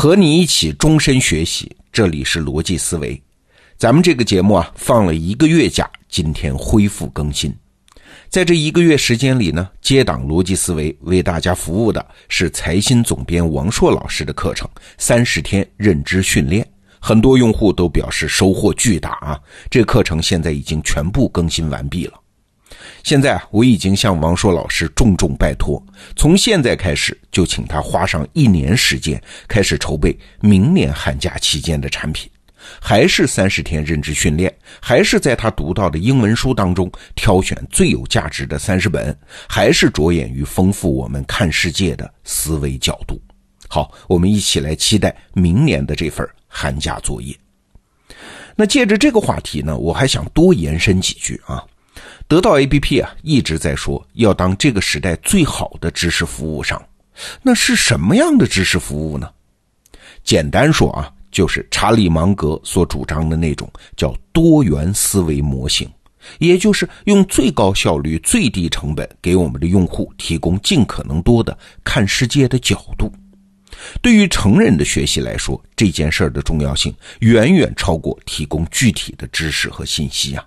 和你一起终身学习，这里是逻辑思维。咱们这个节目啊，放了一个月假，今天恢复更新。在这一个月时间里呢，接档逻辑思维为大家服务的是财新总编王硕老师的课程《三十天认知训练》，很多用户都表示收获巨大啊。这课程现在已经全部更新完毕了。现在，我已经向王硕老师重重拜托，从现在开始就请他花上一年时间，开始筹备明年寒假期间的产品，还是三十天认知训练，还是在他读到的英文书当中挑选最有价值的三十本，还是着眼于丰富我们看世界的思维角度。好，我们一起来期待明年的这份寒假作业。那借着这个话题呢，我还想多延伸几句啊。得到 APP 啊，一直在说要当这个时代最好的知识服务商。那是什么样的知识服务呢？简单说啊，就是查理芒格所主张的那种叫多元思维模型，也就是用最高效率、最低成本给我们的用户提供尽可能多的看世界的角度。对于成人的学习来说，这件事儿的重要性远远超过提供具体的知识和信息啊。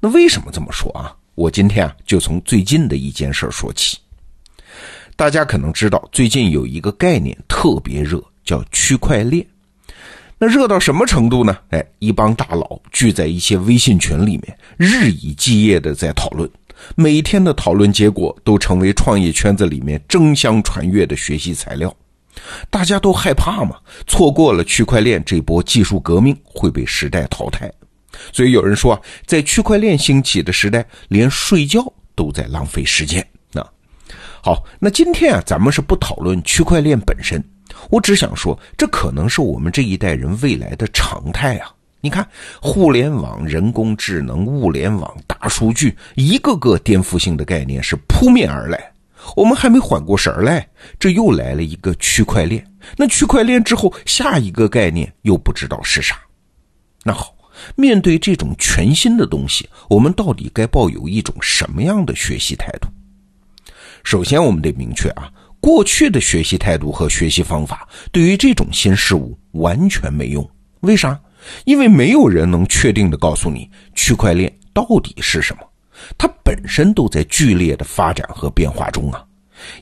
那为什么这么说啊？我今天啊就从最近的一件事说起。大家可能知道，最近有一个概念特别热，叫区块链。那热到什么程度呢？哎，一帮大佬聚在一些微信群里面，日以继夜的在讨论，每天的讨论结果都成为创业圈子里面争相传阅的学习材料。大家都害怕嘛，错过了区块链这波技术革命会被时代淘汰。所以有人说啊，在区块链兴起的时代，连睡觉都在浪费时间。那好，那今天啊，咱们是不讨论区块链本身，我只想说，这可能是我们这一代人未来的常态啊。你看，互联网、人工智能、物联网、大数据，一个个颠覆性的概念是扑面而来，我们还没缓过神来，这又来了一个区块链。那区块链之后，下一个概念又不知道是啥。那好。面对这种全新的东西，我们到底该抱有一种什么样的学习态度？首先，我们得明确啊，过去的学习态度和学习方法对于这种新事物完全没用。为啥？因为没有人能确定的告诉你区块链到底是什么，它本身都在剧烈的发展和变化中啊。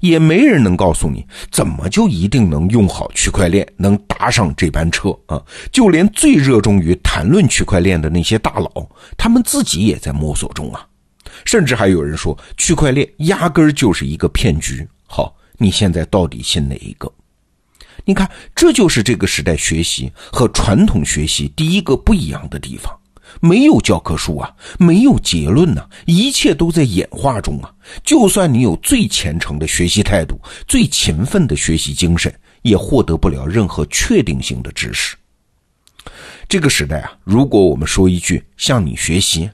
也没人能告诉你怎么就一定能用好区块链，能搭上这班车啊！就连最热衷于谈论区块链的那些大佬，他们自己也在摸索中啊。甚至还有人说，区块链压根儿就是一个骗局。好，你现在到底信哪一个？你看，这就是这个时代学习和传统学习第一个不一样的地方。没有教科书啊，没有结论呐，一切都在演化中啊。就算你有最虔诚的学习态度、最勤奋的学习精神，也获得不了任何确定性的知识。这个时代啊，如果我们说一句“向你学习”，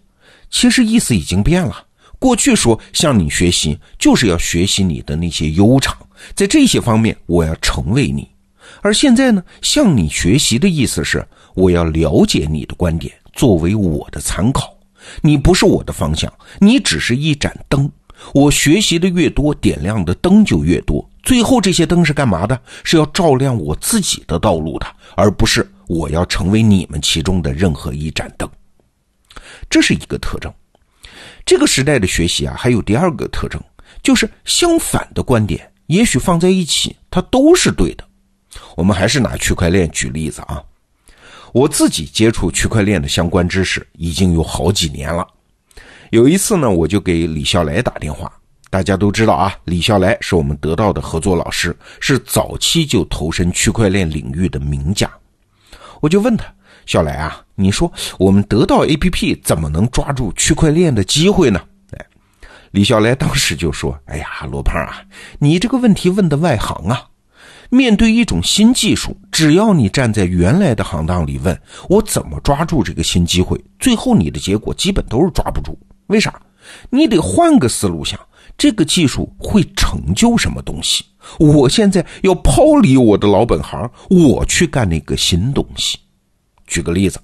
其实意思已经变了。过去说“向你学习”，就是要学习你的那些优长，在这些方面我要成为你；而现在呢，“向你学习”的意思是我要了解你的观点。作为我的参考，你不是我的方向，你只是一盏灯。我学习的越多，点亮的灯就越多。最后，这些灯是干嘛的？是要照亮我自己的道路的，而不是我要成为你们其中的任何一盏灯。这是一个特征。这个时代的学习啊，还有第二个特征，就是相反的观点，也许放在一起，它都是对的。我们还是拿区块链举例子啊。我自己接触区块链的相关知识已经有好几年了。有一次呢，我就给李笑来打电话。大家都知道啊，李笑来是我们得到的合作老师，是早期就投身区块链领域的名家。我就问他：“笑来啊，你说我们得到 APP 怎么能抓住区块链的机会呢？”哎，李笑来当时就说：“哎呀，罗胖啊，你这个问题问的外行啊。”面对一种新技术，只要你站在原来的行当里问我怎么抓住这个新机会，最后你的结果基本都是抓不住。为啥？你得换个思路想，这个技术会成就什么东西？我现在要抛离我的老本行，我去干那个新东西。举个例子，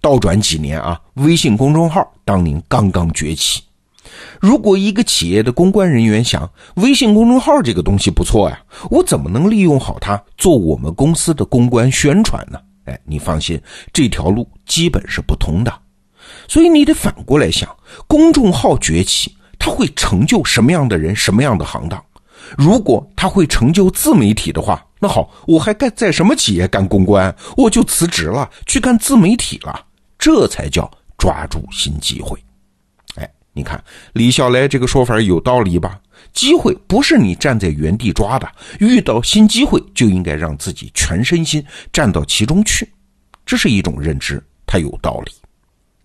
倒转几年啊，微信公众号当年刚刚崛起。如果一个企业的公关人员想，微信公众号这个东西不错呀，我怎么能利用好它做我们公司的公关宣传呢？哎，你放心，这条路基本是不通的。所以你得反过来想，公众号崛起，它会成就什么样的人，什么样的行当？如果它会成就自媒体的话，那好，我还干在什么企业干公关？我就辞职了，去干自媒体了。这才叫抓住新机会。你看李笑来这个说法有道理吧？机会不是你站在原地抓的，遇到新机会就应该让自己全身心站到其中去。这是一种认知，它有道理。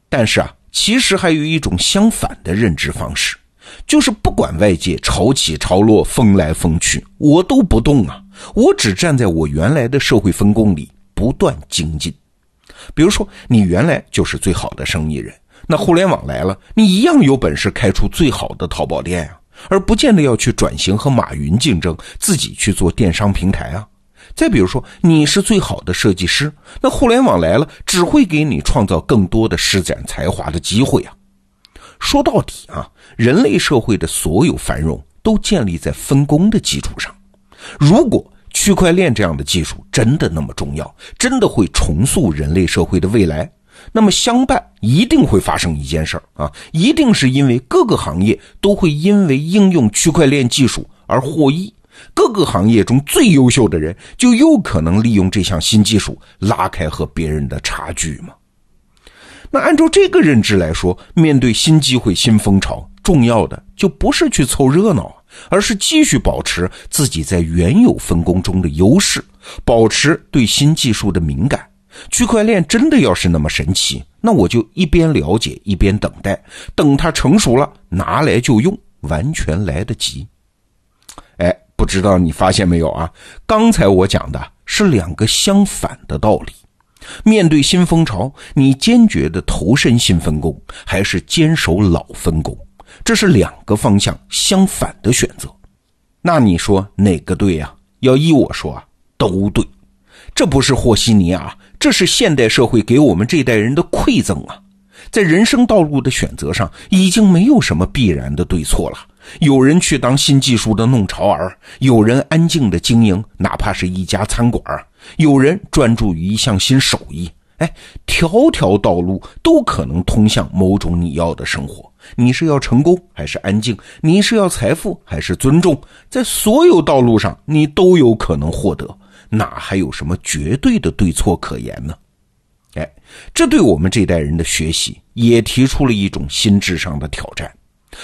但是啊，其实还有一种相反的认知方式，就是不管外界潮起潮落、风来风去，我都不动啊，我只站在我原来的社会分工里不断精进。比如说，你原来就是最好的生意人，那互联网来了，你一样有本事开出最好的淘宝店啊，而不见得要去转型和马云竞争，自己去做电商平台啊。再比如说，你是最好的设计师，那互联网来了，只会给你创造更多的施展才华的机会啊。说到底啊，人类社会的所有繁荣都建立在分工的基础上。如果区块链这样的技术真的那么重要，真的会重塑人类社会的未来，那么相伴一定会发生一件事儿啊，一定是因为各个行业都会因为应用区块链技术而获益，各个行业中最优秀的人就有可能利用这项新技术拉开和别人的差距嘛。那按照这个认知来说，面对新机会、新风潮，重要的就不是去凑热闹。而是继续保持自己在原有分工中的优势，保持对新技术的敏感。区块链真的要是那么神奇，那我就一边了解一边等待，等它成熟了拿来就用，完全来得及。哎，不知道你发现没有啊？刚才我讲的是两个相反的道理。面对新风潮，你坚决的投身新分工，还是坚守老分工？这是两个方向相反的选择，那你说哪个对呀？要依我说啊，都对。这不是和稀泥啊，这是现代社会给我们这代人的馈赠啊。在人生道路的选择上，已经没有什么必然的对错了。有人去当新技术的弄潮儿，有人安静的经营，哪怕是一家餐馆有人专注于一项新手艺。哎，条条道路都可能通向某种你要的生活。你是要成功还是安静？你是要财富还是尊重？在所有道路上，你都有可能获得，哪还有什么绝对的对错可言呢？哎，这对我们这代人的学习也提出了一种心智上的挑战。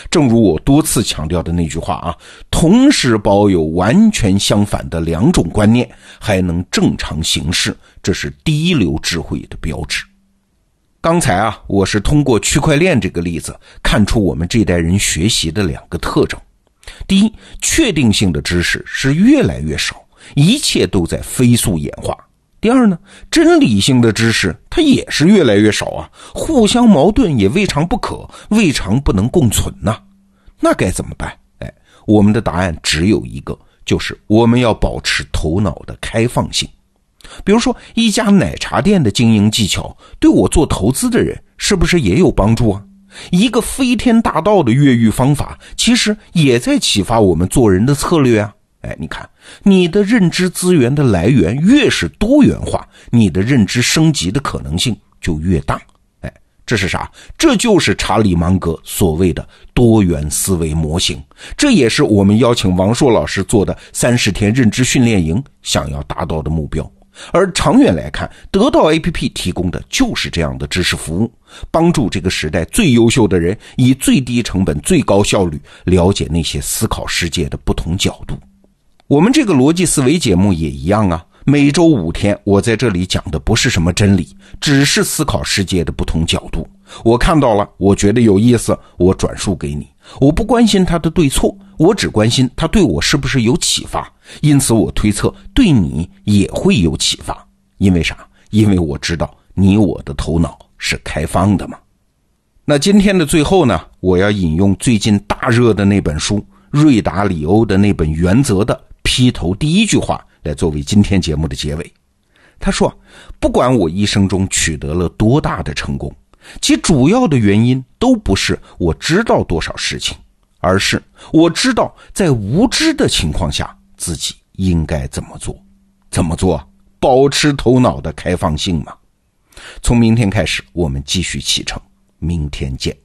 正如我多次强调的那句话啊，同时保有完全相反的两种观念，还能正常行事，这是第一流智慧的标志。刚才啊，我是通过区块链这个例子看出我们这代人学习的两个特征：第一，确定性的知识是越来越少，一切都在飞速演化；第二呢，真理性的知识它也是越来越少啊，互相矛盾也未尝不可，未尝不能共存呐。那该怎么办？哎，我们的答案只有一个，就是我们要保持头脑的开放性。比如说，一家奶茶店的经营技巧，对我做投资的人是不是也有帮助啊？一个飞天大盗的越狱方法，其实也在启发我们做人的策略啊！哎，你看，你的认知资源的来源越是多元化，你的认知升级的可能性就越大。哎，这是啥？这就是查理芒格所谓的多元思维模型，这也是我们邀请王硕老师做的三十天认知训练营想要达到的目标。而长远来看，得到 APP 提供的就是这样的知识服务，帮助这个时代最优秀的人以最低成本、最高效率了解那些思考世界的不同角度。我们这个逻辑思维节目也一样啊，每周五天，我在这里讲的不是什么真理，只是思考世界的不同角度。我看到了，我觉得有意思，我转述给你。我不关心它的对错，我只关心它对我是不是有启发。因此，我推测对你也会有启发。因为啥？因为我知道你我的头脑是开放的嘛。那今天的最后呢，我要引用最近大热的那本书瑞达里欧的那本《原则》的劈头第一句话来作为今天节目的结尾。他说：“不管我一生中取得了多大的成功。”其主要的原因都不是我知道多少事情，而是我知道在无知的情况下自己应该怎么做。怎么做？保持头脑的开放性嘛。从明天开始，我们继续启程。明天见。